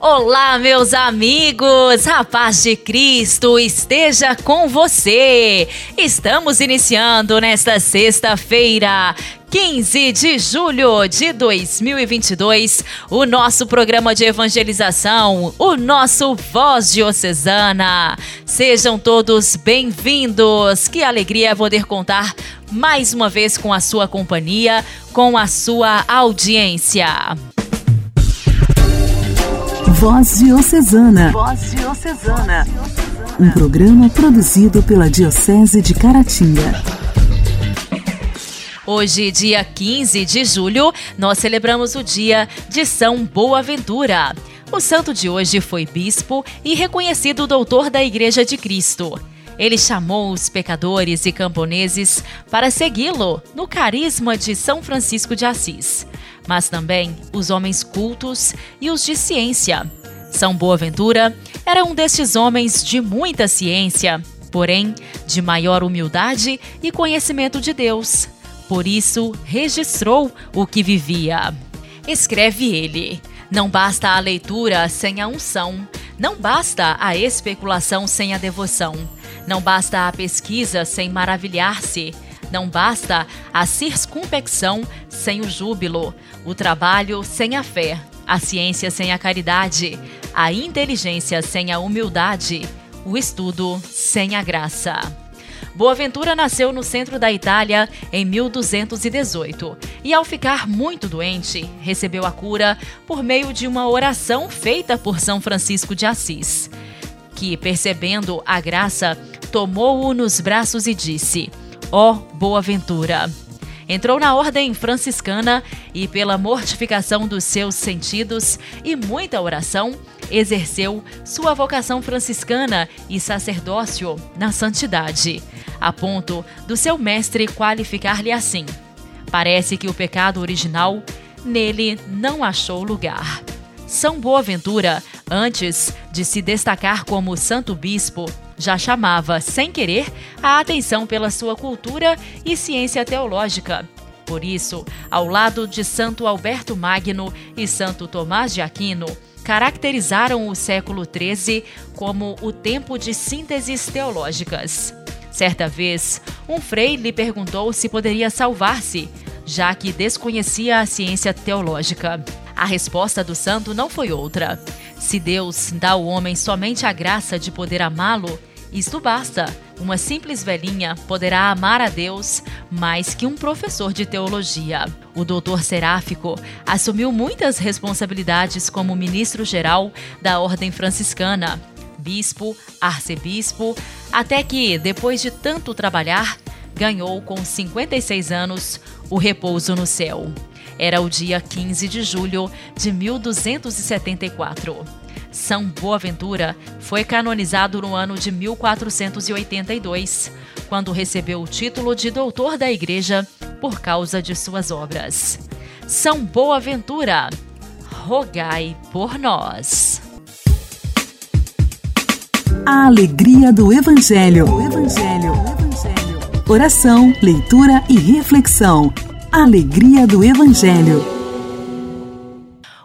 Olá, meus amigos! A paz de Cristo esteja com você! Estamos iniciando nesta sexta-feira, 15 de julho de 2022, o nosso programa de evangelização, o nosso Voz Diocesana. Sejam todos bem-vindos. Que alegria poder contar mais uma vez com a sua companhia, com a sua audiência. Voz Diocesana. Voz Diocesana. Um programa produzido pela Diocese de Caratinga. Hoje, dia 15 de julho, nós celebramos o dia de São Boaventura. O santo de hoje foi bispo e reconhecido doutor da Igreja de Cristo. Ele chamou os pecadores e camponeses para segui-lo no carisma de São Francisco de Assis mas também os homens cultos e os de ciência. São Boaventura era um destes homens de muita ciência, porém de maior humildade e conhecimento de Deus. Por isso, registrou o que vivia. Escreve ele: Não basta a leitura sem a unção, não basta a especulação sem a devoção, não basta a pesquisa sem maravilhar-se não basta a circunpecção sem o júbilo, o trabalho sem a fé, a ciência sem a caridade, a inteligência sem a humildade, o estudo sem a graça. Boaventura nasceu no centro da Itália em 1218 e, ao ficar muito doente, recebeu a cura por meio de uma oração feita por São Francisco de Assis, que, percebendo a graça, tomou-o nos braços e disse: ó Boaventura. Entrou na ordem franciscana e, pela mortificação dos seus sentidos e muita oração, exerceu sua vocação franciscana e sacerdócio na santidade, a ponto do seu mestre qualificar-lhe assim: Parece que o pecado original nele não achou lugar. São Boaventura, antes de se destacar como santo bispo, já chamava, sem querer, a atenção pela sua cultura e ciência teológica. Por isso, ao lado de Santo Alberto Magno e Santo Tomás de Aquino, caracterizaram o século XIII como o tempo de sínteses teológicas. Certa vez, um frei lhe perguntou se poderia salvar-se, já que desconhecia a ciência teológica. A resposta do santo não foi outra. Se Deus dá ao homem somente a graça de poder amá-lo, isto basta. Uma simples velhinha poderá amar a Deus mais que um professor de teologia. O doutor Seráfico assumiu muitas responsabilidades como ministro-geral da Ordem Franciscana, bispo, arcebispo, até que, depois de tanto trabalhar, ganhou com 56 anos o repouso no céu. Era o dia 15 de julho de 1274. São Boaventura foi canonizado no ano de 1482, quando recebeu o título de doutor da Igreja por causa de suas obras. São Boaventura, rogai por nós. A alegria do Evangelho. Evangelho. O Evangelho. Oração, leitura e reflexão. Alegria do Evangelho.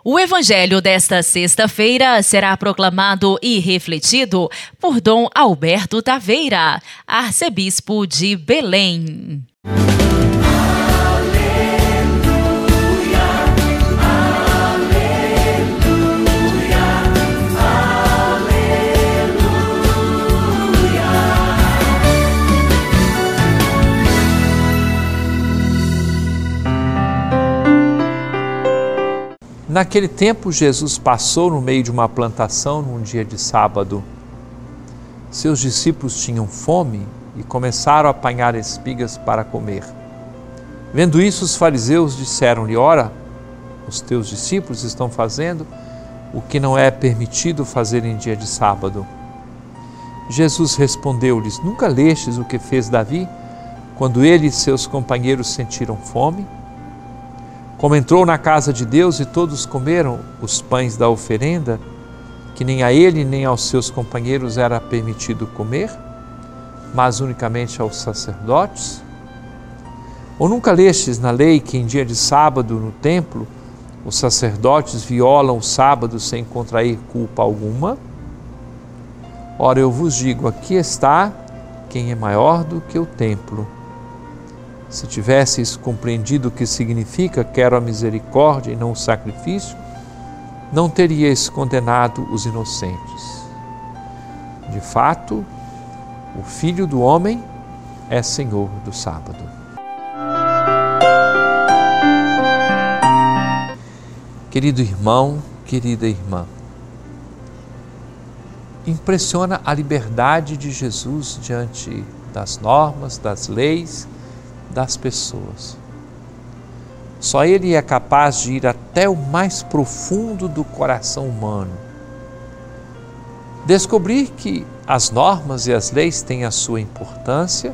O evangelho desta sexta-feira será proclamado e refletido por Dom Alberto Taveira, arcebispo de Belém. Naquele tempo, Jesus passou no meio de uma plantação num dia de sábado. Seus discípulos tinham fome e começaram a apanhar espigas para comer. Vendo isso, os fariseus disseram-lhe: Ora, os teus discípulos estão fazendo o que não é permitido fazer em dia de sábado. Jesus respondeu-lhes: Nunca lestes o que fez Davi quando ele e seus companheiros sentiram fome? Como entrou na casa de Deus e todos comeram os pães da oferenda, que nem a ele nem aos seus companheiros era permitido comer? mas unicamente aos sacerdotes? Ou nunca lestes na lei que em dia de sábado no templo os sacerdotes violam o sábado sem contrair culpa alguma? Ora, eu vos digo: aqui está quem é maior do que o templo. Se tivesseis compreendido o que significa quero a misericórdia e não o sacrifício, não teríeis condenado os inocentes. De fato, o Filho do Homem é Senhor do sábado. Querido irmão, querida irmã, impressiona a liberdade de Jesus diante das normas, das leis, das pessoas. Só Ele é capaz de ir até o mais profundo do coração humano. Descobrir que as normas e as leis têm a sua importância,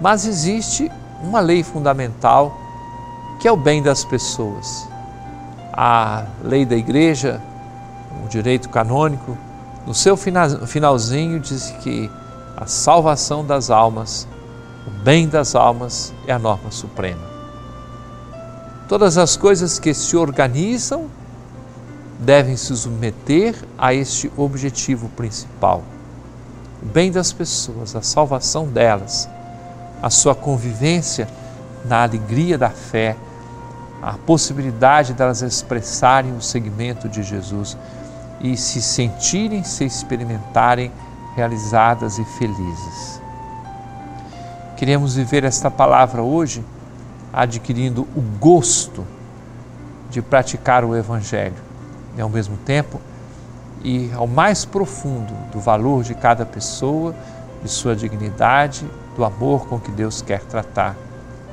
mas existe uma lei fundamental que é o bem das pessoas. A lei da igreja, o direito canônico, no seu finalzinho diz que a salvação das almas, o bem das almas é a norma suprema. Todas as coisas que se organizam devem se submeter a este objetivo principal: o bem das pessoas, a salvação delas, a sua convivência na alegria da fé, a possibilidade delas expressarem o segmento de Jesus e se sentirem, se experimentarem realizadas e felizes. Queremos viver esta palavra hoje adquirindo o gosto de praticar o Evangelho e, ao mesmo tempo, ir ao mais profundo do valor de cada pessoa, de sua dignidade, do amor com que Deus quer tratar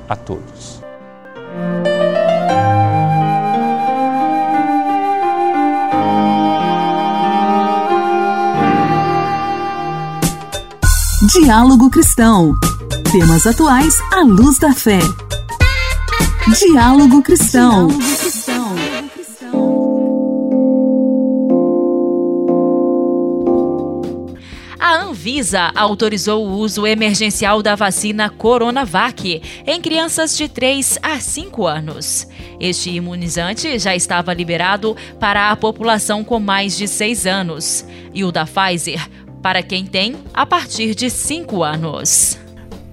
a todos. Diálogo Cristão. Temas atuais à luz da fé. Diálogo Cristão. A Anvisa autorizou o uso emergencial da vacina Coronavac em crianças de 3 a 5 anos. Este imunizante já estava liberado para a população com mais de 6 anos e o da Pfizer para quem tem a partir de 5 anos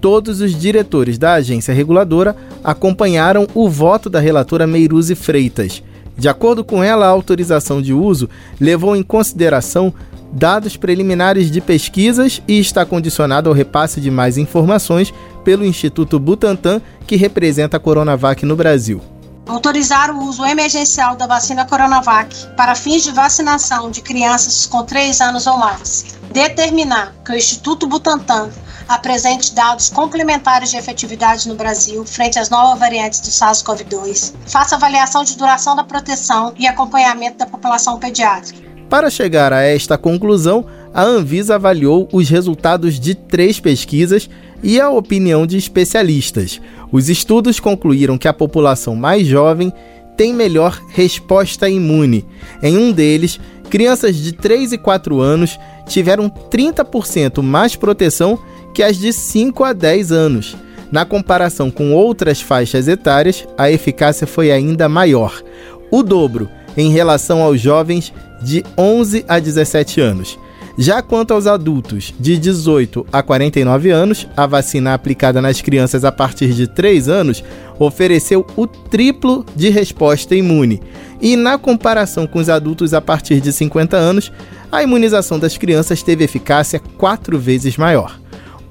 todos os diretores da agência reguladora acompanharam o voto da relatora Meiruzi Freitas. De acordo com ela, a autorização de uso levou em consideração dados preliminares de pesquisas e está condicionado ao repasse de mais informações pelo Instituto Butantan, que representa a Coronavac no Brasil. Autorizar o uso emergencial da vacina Coronavac para fins de vacinação de crianças com 3 anos ou mais. Determinar que o Instituto Butantan apresente dados complementares de efetividade no Brasil frente às novas variantes do SARS-CoV-2, faça avaliação de duração da proteção e acompanhamento da população pediátrica. Para chegar a esta conclusão, a Anvisa avaliou os resultados de três pesquisas e a opinião de especialistas. Os estudos concluíram que a população mais jovem tem melhor resposta imune. Em um deles, crianças de 3 e 4 anos tiveram 30% mais proteção que as de 5 a 10 anos. Na comparação com outras faixas etárias, a eficácia foi ainda maior, o dobro em relação aos jovens de 11 a 17 anos. Já quanto aos adultos de 18 a 49 anos, a vacina aplicada nas crianças a partir de 3 anos ofereceu o triplo de resposta imune. E na comparação com os adultos a partir de 50 anos, a imunização das crianças teve eficácia quatro vezes maior.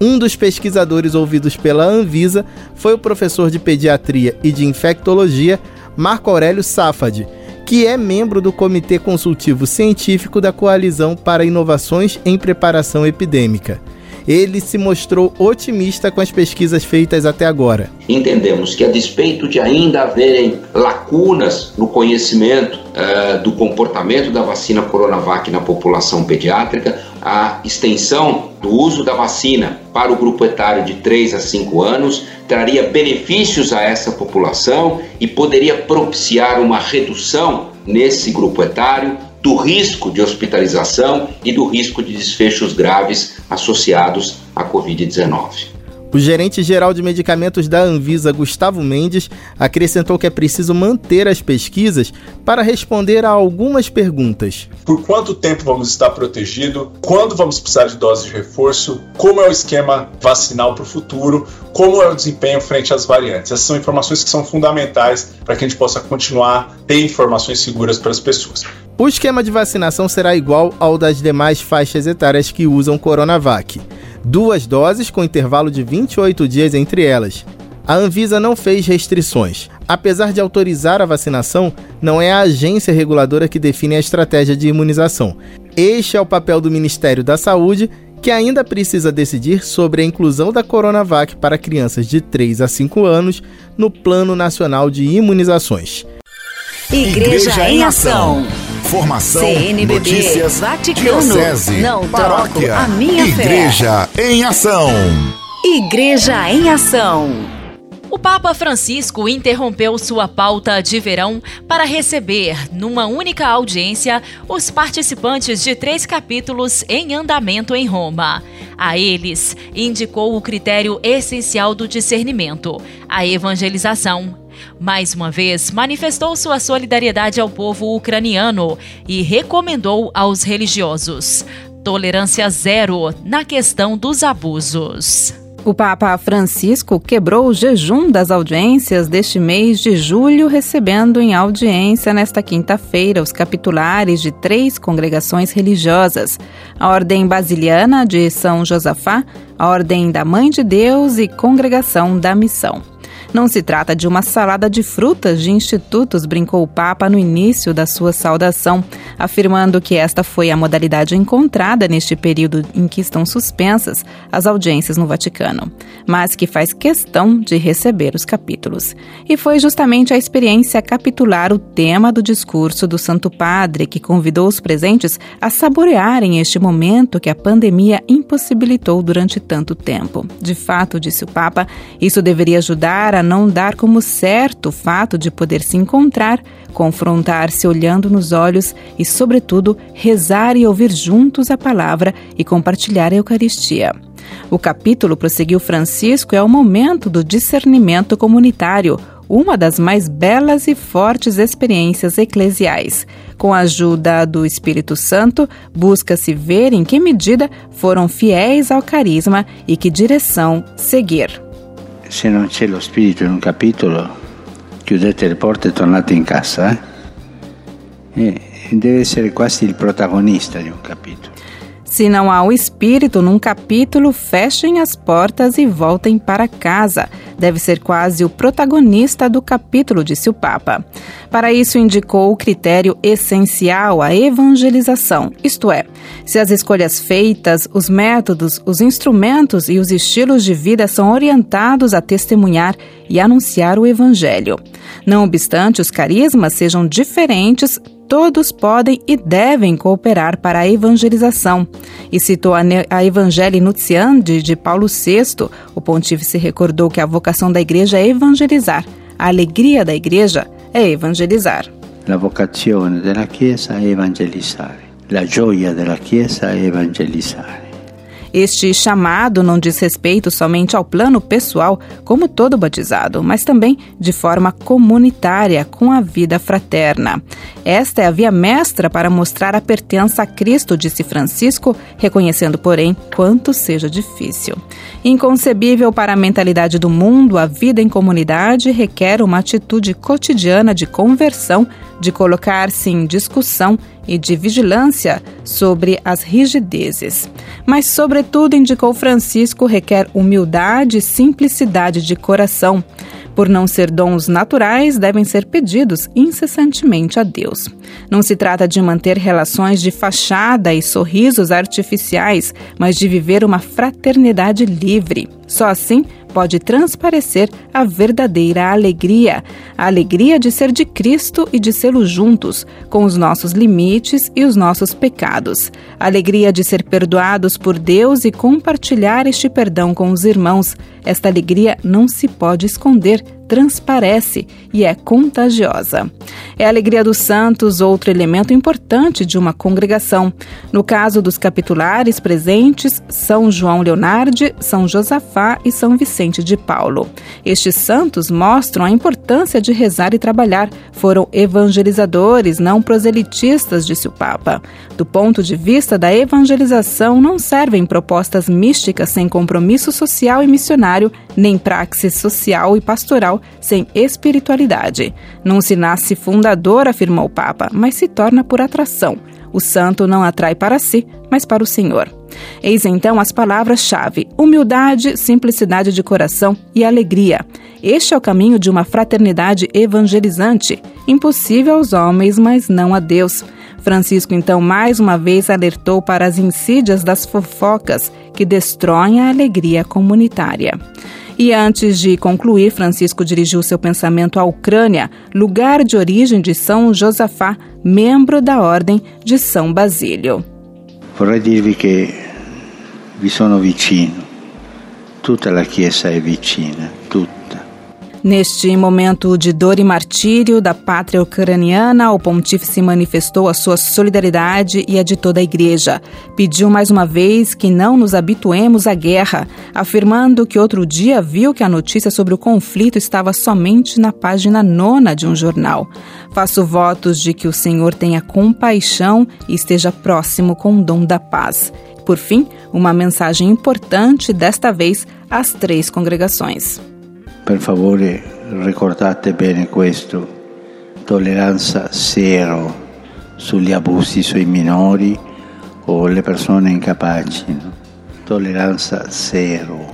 Um dos pesquisadores ouvidos pela Anvisa foi o professor de pediatria e de infectologia Marco Aurélio Safad, que é membro do Comitê Consultivo Científico da Coalizão para Inovações em Preparação Epidêmica ele se mostrou otimista com as pesquisas feitas até agora. Entendemos que, a despeito de ainda haverem lacunas no conhecimento uh, do comportamento da vacina Coronavac na população pediátrica, a extensão do uso da vacina para o grupo etário de 3 a 5 anos traria benefícios a essa população e poderia propiciar uma redução nesse grupo etário do risco de hospitalização e do risco de desfechos graves associados à Covid-19. O gerente-geral de medicamentos da Anvisa, Gustavo Mendes, acrescentou que é preciso manter as pesquisas para responder a algumas perguntas. Por quanto tempo vamos estar protegidos? Quando vamos precisar de dose de reforço? Como é o esquema vacinal para o futuro? Como é o desempenho frente às variantes? Essas são informações que são fundamentais para que a gente possa continuar a ter informações seguras para as pessoas. O esquema de vacinação será igual ao das demais faixas etárias que usam Coronavac duas doses com intervalo de 28 dias entre elas. A Anvisa não fez restrições. Apesar de autorizar a vacinação, não é a agência reguladora que define a estratégia de imunização. Este é o papel do Ministério da Saúde, que ainda precisa decidir sobre a inclusão da Coronavac para crianças de 3 a 5 anos no Plano Nacional de Imunizações. Igreja, Igreja em Ação. Formação, CNBB, notícias, Vaticano, diocese, não paróquia, a minha Igreja fé. em Ação. Igreja em Ação. O Papa Francisco interrompeu sua pauta de verão para receber, numa única audiência, os participantes de três capítulos em andamento em Roma. A eles, indicou o critério essencial do discernimento, a evangelização mais uma vez, manifestou sua solidariedade ao povo ucraniano e recomendou aos religiosos tolerância zero na questão dos abusos. O Papa Francisco quebrou o jejum das audiências deste mês de julho, recebendo em audiência nesta quinta-feira os capitulares de três congregações religiosas: a Ordem Basiliana de São Josafá, a Ordem da Mãe de Deus e Congregação da Missão. Não se trata de uma salada de frutas de institutos, brincou o Papa no início da sua saudação, afirmando que esta foi a modalidade encontrada neste período em que estão suspensas as audiências no Vaticano, mas que faz questão de receber os capítulos. E foi justamente a experiência capitular o tema do discurso do Santo Padre que convidou os presentes a saborearem este momento que a pandemia impossibilitou durante tanto tempo. De fato, disse o Papa, isso deveria ajudar a não dar como certo o fato de poder se encontrar, confrontar-se olhando nos olhos e, sobretudo, rezar e ouvir juntos a palavra e compartilhar a Eucaristia. O capítulo, prosseguiu Francisco, é o momento do discernimento comunitário, uma das mais belas e fortes experiências eclesiais. Com a ajuda do Espírito Santo, busca-se ver em que medida foram fiéis ao carisma e que direção seguir se non c'è lo spirito in un capitolo, chiudete le porte e tornate in casa. Eh? deve essere quasi il protagonista di un capitolo. Se não há o espírito num capítulo, fechem as portas e voltem para casa. Deve ser quase o protagonista do capítulo, disse o Papa. Para isso, indicou o critério essencial, a evangelização, isto é, se as escolhas feitas, os métodos, os instrumentos e os estilos de vida são orientados a testemunhar e anunciar o Evangelho. Não obstante os carismas sejam diferentes, todos podem e devem cooperar para a evangelização. E citou a, Evangelii Nuntiandi de Paulo VI, o pontífice recordou que a vocação da igreja é evangelizar. A alegria da igreja é evangelizar. A vocação da Chiesa é evangelizar. A gioia da Chiesa é evangelizar. Este chamado não diz respeito somente ao plano pessoal, como todo batizado, mas também de forma comunitária, com a vida fraterna. Esta é a via mestra para mostrar a pertença a Cristo, disse Francisco, reconhecendo, porém, quanto seja difícil. Inconcebível para a mentalidade do mundo, a vida em comunidade requer uma atitude cotidiana de conversão, de colocar-se em discussão e de vigilância sobre as rigidezes. Mas, sobretudo, indicou Francisco, requer humildade e simplicidade de coração. Por não ser dons naturais, devem ser pedidos incessantemente a Deus. Não se trata de manter relações de fachada e sorrisos artificiais, mas de viver uma fraternidade livre. Só assim pode transparecer a verdadeira alegria, a alegria de ser de Cristo e de sê-lo juntos, com os nossos limites e os nossos pecados, a alegria de ser perdoados por Deus e compartilhar este perdão com os irmãos. Esta alegria não se pode esconder, transparece e é contagiosa. É a alegria dos santos outro elemento importante de uma congregação. No caso dos capitulares presentes, São João Leonardi, São Josafá e São Vicente de Paulo. Estes santos mostram a importância de rezar e trabalhar. Foram evangelizadores, não proselitistas, disse o Papa. Do ponto de vista da evangelização, não servem propostas místicas sem compromisso social e missionário, nem praxe social e pastoral sem espiritualidade. Não se nasce fundador, afirmou o Papa, mas se torna por atração. O santo não atrai para si, mas para o Senhor. Eis então as palavras-chave: humildade, simplicidade de coração e alegria. Este é o caminho de uma fraternidade evangelizante, impossível aos homens, mas não a Deus. Francisco, então, mais uma vez alertou para as insídias das fofocas que destroem a alegria comunitária. E antes de concluir, Francisco dirigiu seu pensamento à Ucrânia, lugar de origem de São Josafá, membro da Ordem de São Basílio. Vorrei dirvi che vi sono vicino. Tutta la Chiesa è vicina, tutta. Neste momento de dor e martírio da pátria ucraniana, o pontífice manifestou a sua solidariedade e a de toda a igreja. Pediu mais uma vez que não nos habituemos à guerra, afirmando que outro dia viu que a notícia sobre o conflito estava somente na página nona de um jornal. Faço votos de que o Senhor tenha compaixão e esteja próximo com o dom da paz. Por fim, uma mensagem importante, desta vez às três congregações. Per favore ricordate bene questo, tolleranza zero sugli abusi sui minori o le persone incapaci. No? Tolerância zero.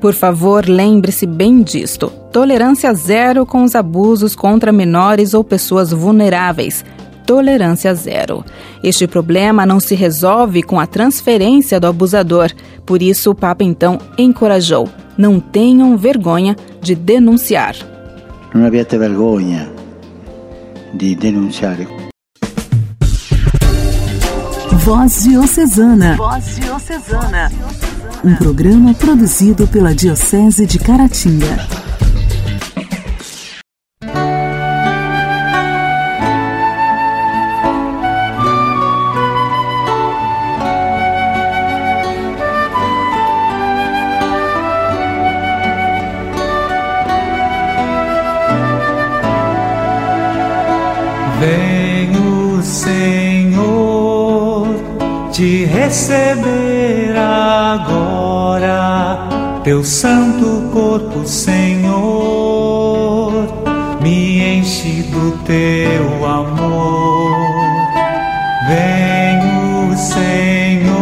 Por favor, lembre-se bem disto. Tolerância zero com os abusos contra menores ou pessoas vulneráveis. Tolerância zero. Este problema não se resolve com a transferência do abusador. Por isso, o Papa então encorajou: não tenham vergonha de denunciar. Não abbiate vergonha de denunciar. Voz Diocesana. Voz Diocesana. Um programa produzido pela Diocese de Caratinga. Teu santo corpo, Senhor, me enche do teu amor. Venho, Senhor,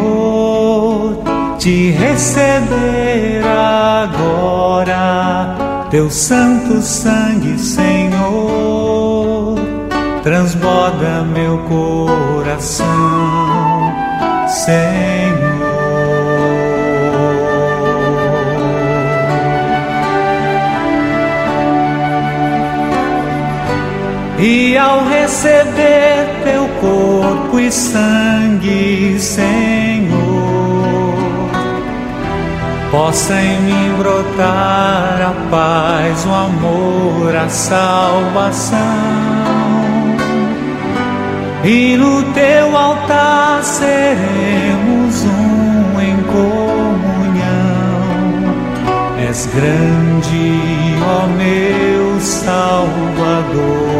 te receber agora teu santo sangue, Senhor, transborda meu coração Senhor. E ao receber teu corpo e sangue, Senhor, possa em mim brotar a paz, o amor, a salvação e no teu altar seremos um em comunhão. És grande, ó meu Salvador.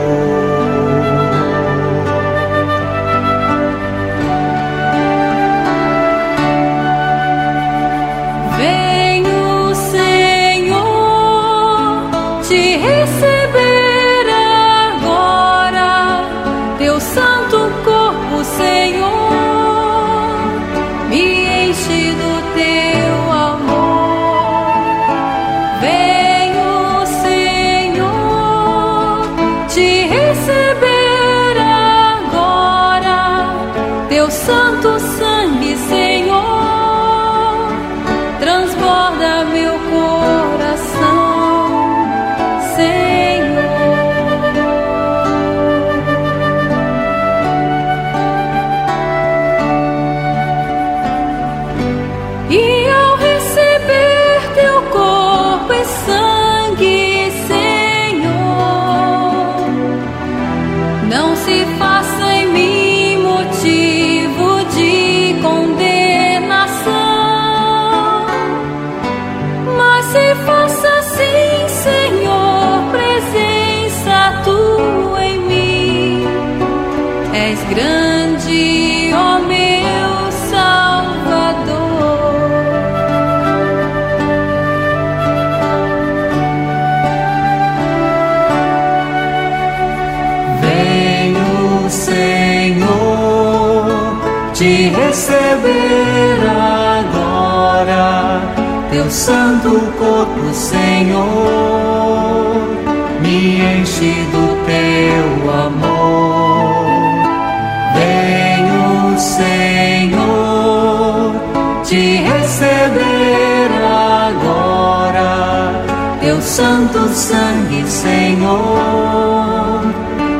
Te receber agora, teu santo corpo, Senhor, me enche do teu amor. Venho, Senhor, te receber agora, teu santo sangue, Senhor,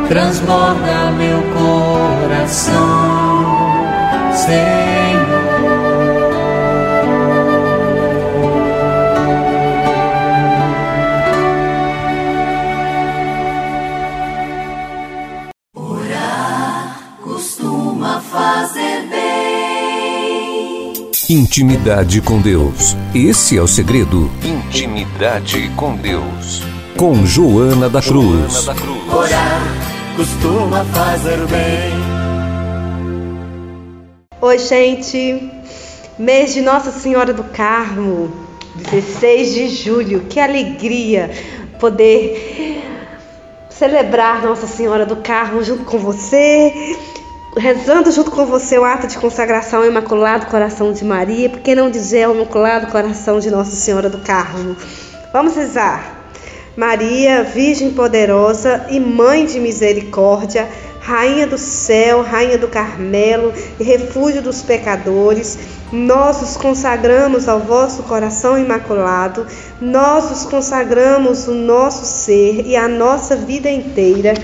transborda meu coração, Intimidade com Deus. Esse é o segredo. Intimidade com Deus. Com Joana da Cruz. Joana da Cruz. Orar costuma fazer bem. Oi, gente. Mês de Nossa Senhora do Carmo, 16 de julho. Que alegria poder celebrar Nossa Senhora do Carmo junto com você rezando junto com você o ato de consagração ao Imaculado Coração de Maria, por que não dizer ao Imaculado Coração de Nossa Senhora do Carmo? Vamos rezar. Maria, Virgem poderosa e Mãe de misericórdia, Rainha do céu, Rainha do Carmelo e refúgio dos pecadores, nós os consagramos ao vosso coração imaculado, nós os consagramos o nosso ser e a nossa vida inteira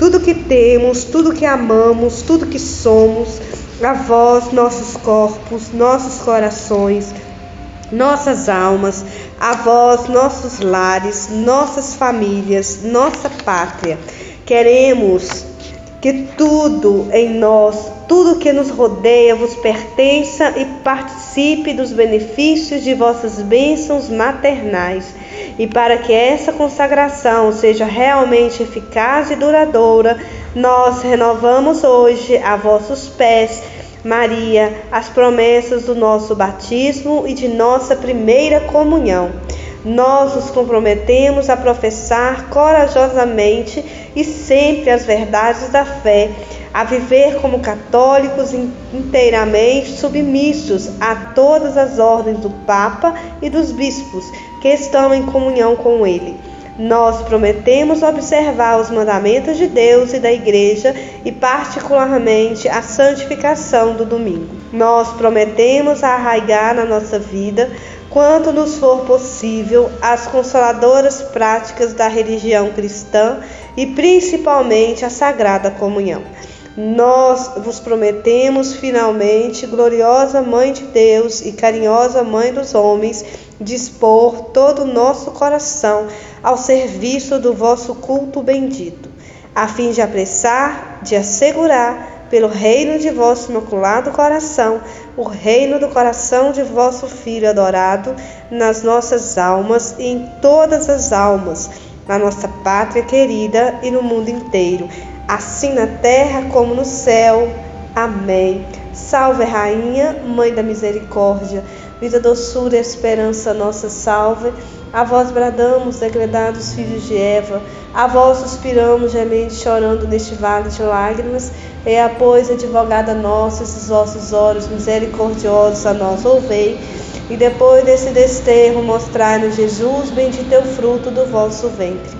tudo que temos, tudo que amamos, tudo que somos, a vós, nossos corpos, nossos corações, nossas almas, a vós, nossos lares, nossas famílias, nossa pátria. Queremos que tudo em nós, tudo que nos rodeia, vos pertença e participe dos benefícios de vossas bênçãos maternais e para que essa consagração seja realmente eficaz e duradoura, nós renovamos hoje a vossos pés, Maria, as promessas do nosso batismo e de nossa primeira comunhão. Nós nos comprometemos a professar corajosamente e sempre as verdades da fé, a viver como católicos inteiramente submissos a todas as ordens do Papa e dos bispos, que estão em comunhão com Ele. Nós prometemos observar os mandamentos de Deus e da Igreja e, particularmente, a santificação do domingo. Nós prometemos arraigar na nossa vida, quanto nos for possível, as consoladoras práticas da religião cristã e, principalmente, a Sagrada Comunhão. Nós vos prometemos, finalmente, gloriosa Mãe de Deus e carinhosa Mãe dos homens, dispor todo o nosso coração ao serviço do vosso culto bendito, a fim de apressar, de assegurar, pelo reino de vosso imaculado coração, o reino do coração de vosso Filho adorado nas nossas almas e em todas as almas, na nossa pátria querida e no mundo inteiro, assim na terra como no céu. Amém. Salve, Rainha, Mãe da Misericórdia vida, doçura e esperança nossa salve. A vós bradamos, degredados filhos de Eva, a vós suspiramos, gemendo chorando neste vale de lágrimas. E a pois, advogada nossa, esses vossos olhos misericordiosos a nós ouvei. E depois desse desterro, mostrai-nos Jesus, bendito é o fruto do vosso ventre.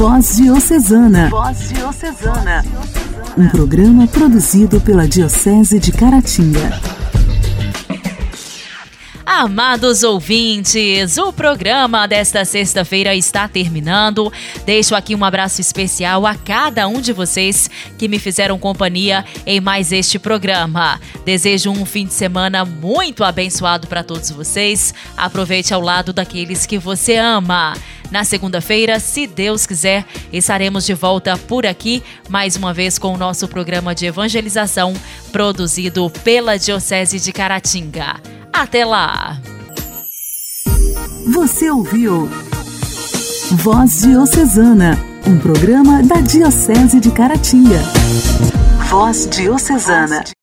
Voz Diocesana. Voz Diocesana. Um programa produzido pela Diocese de Caratinga. Amados ouvintes, o programa desta sexta-feira está terminando. Deixo aqui um abraço especial a cada um de vocês que me fizeram companhia em mais este programa. Desejo um fim de semana muito abençoado para todos vocês. Aproveite ao lado daqueles que você ama. Na segunda-feira, se Deus quiser, estaremos de volta por aqui, mais uma vez com o nosso programa de evangelização produzido pela Diocese de Caratinga. Até lá! Você ouviu Voz Diocesana, um programa da Diocese de Caratinga. Voz Diocesana.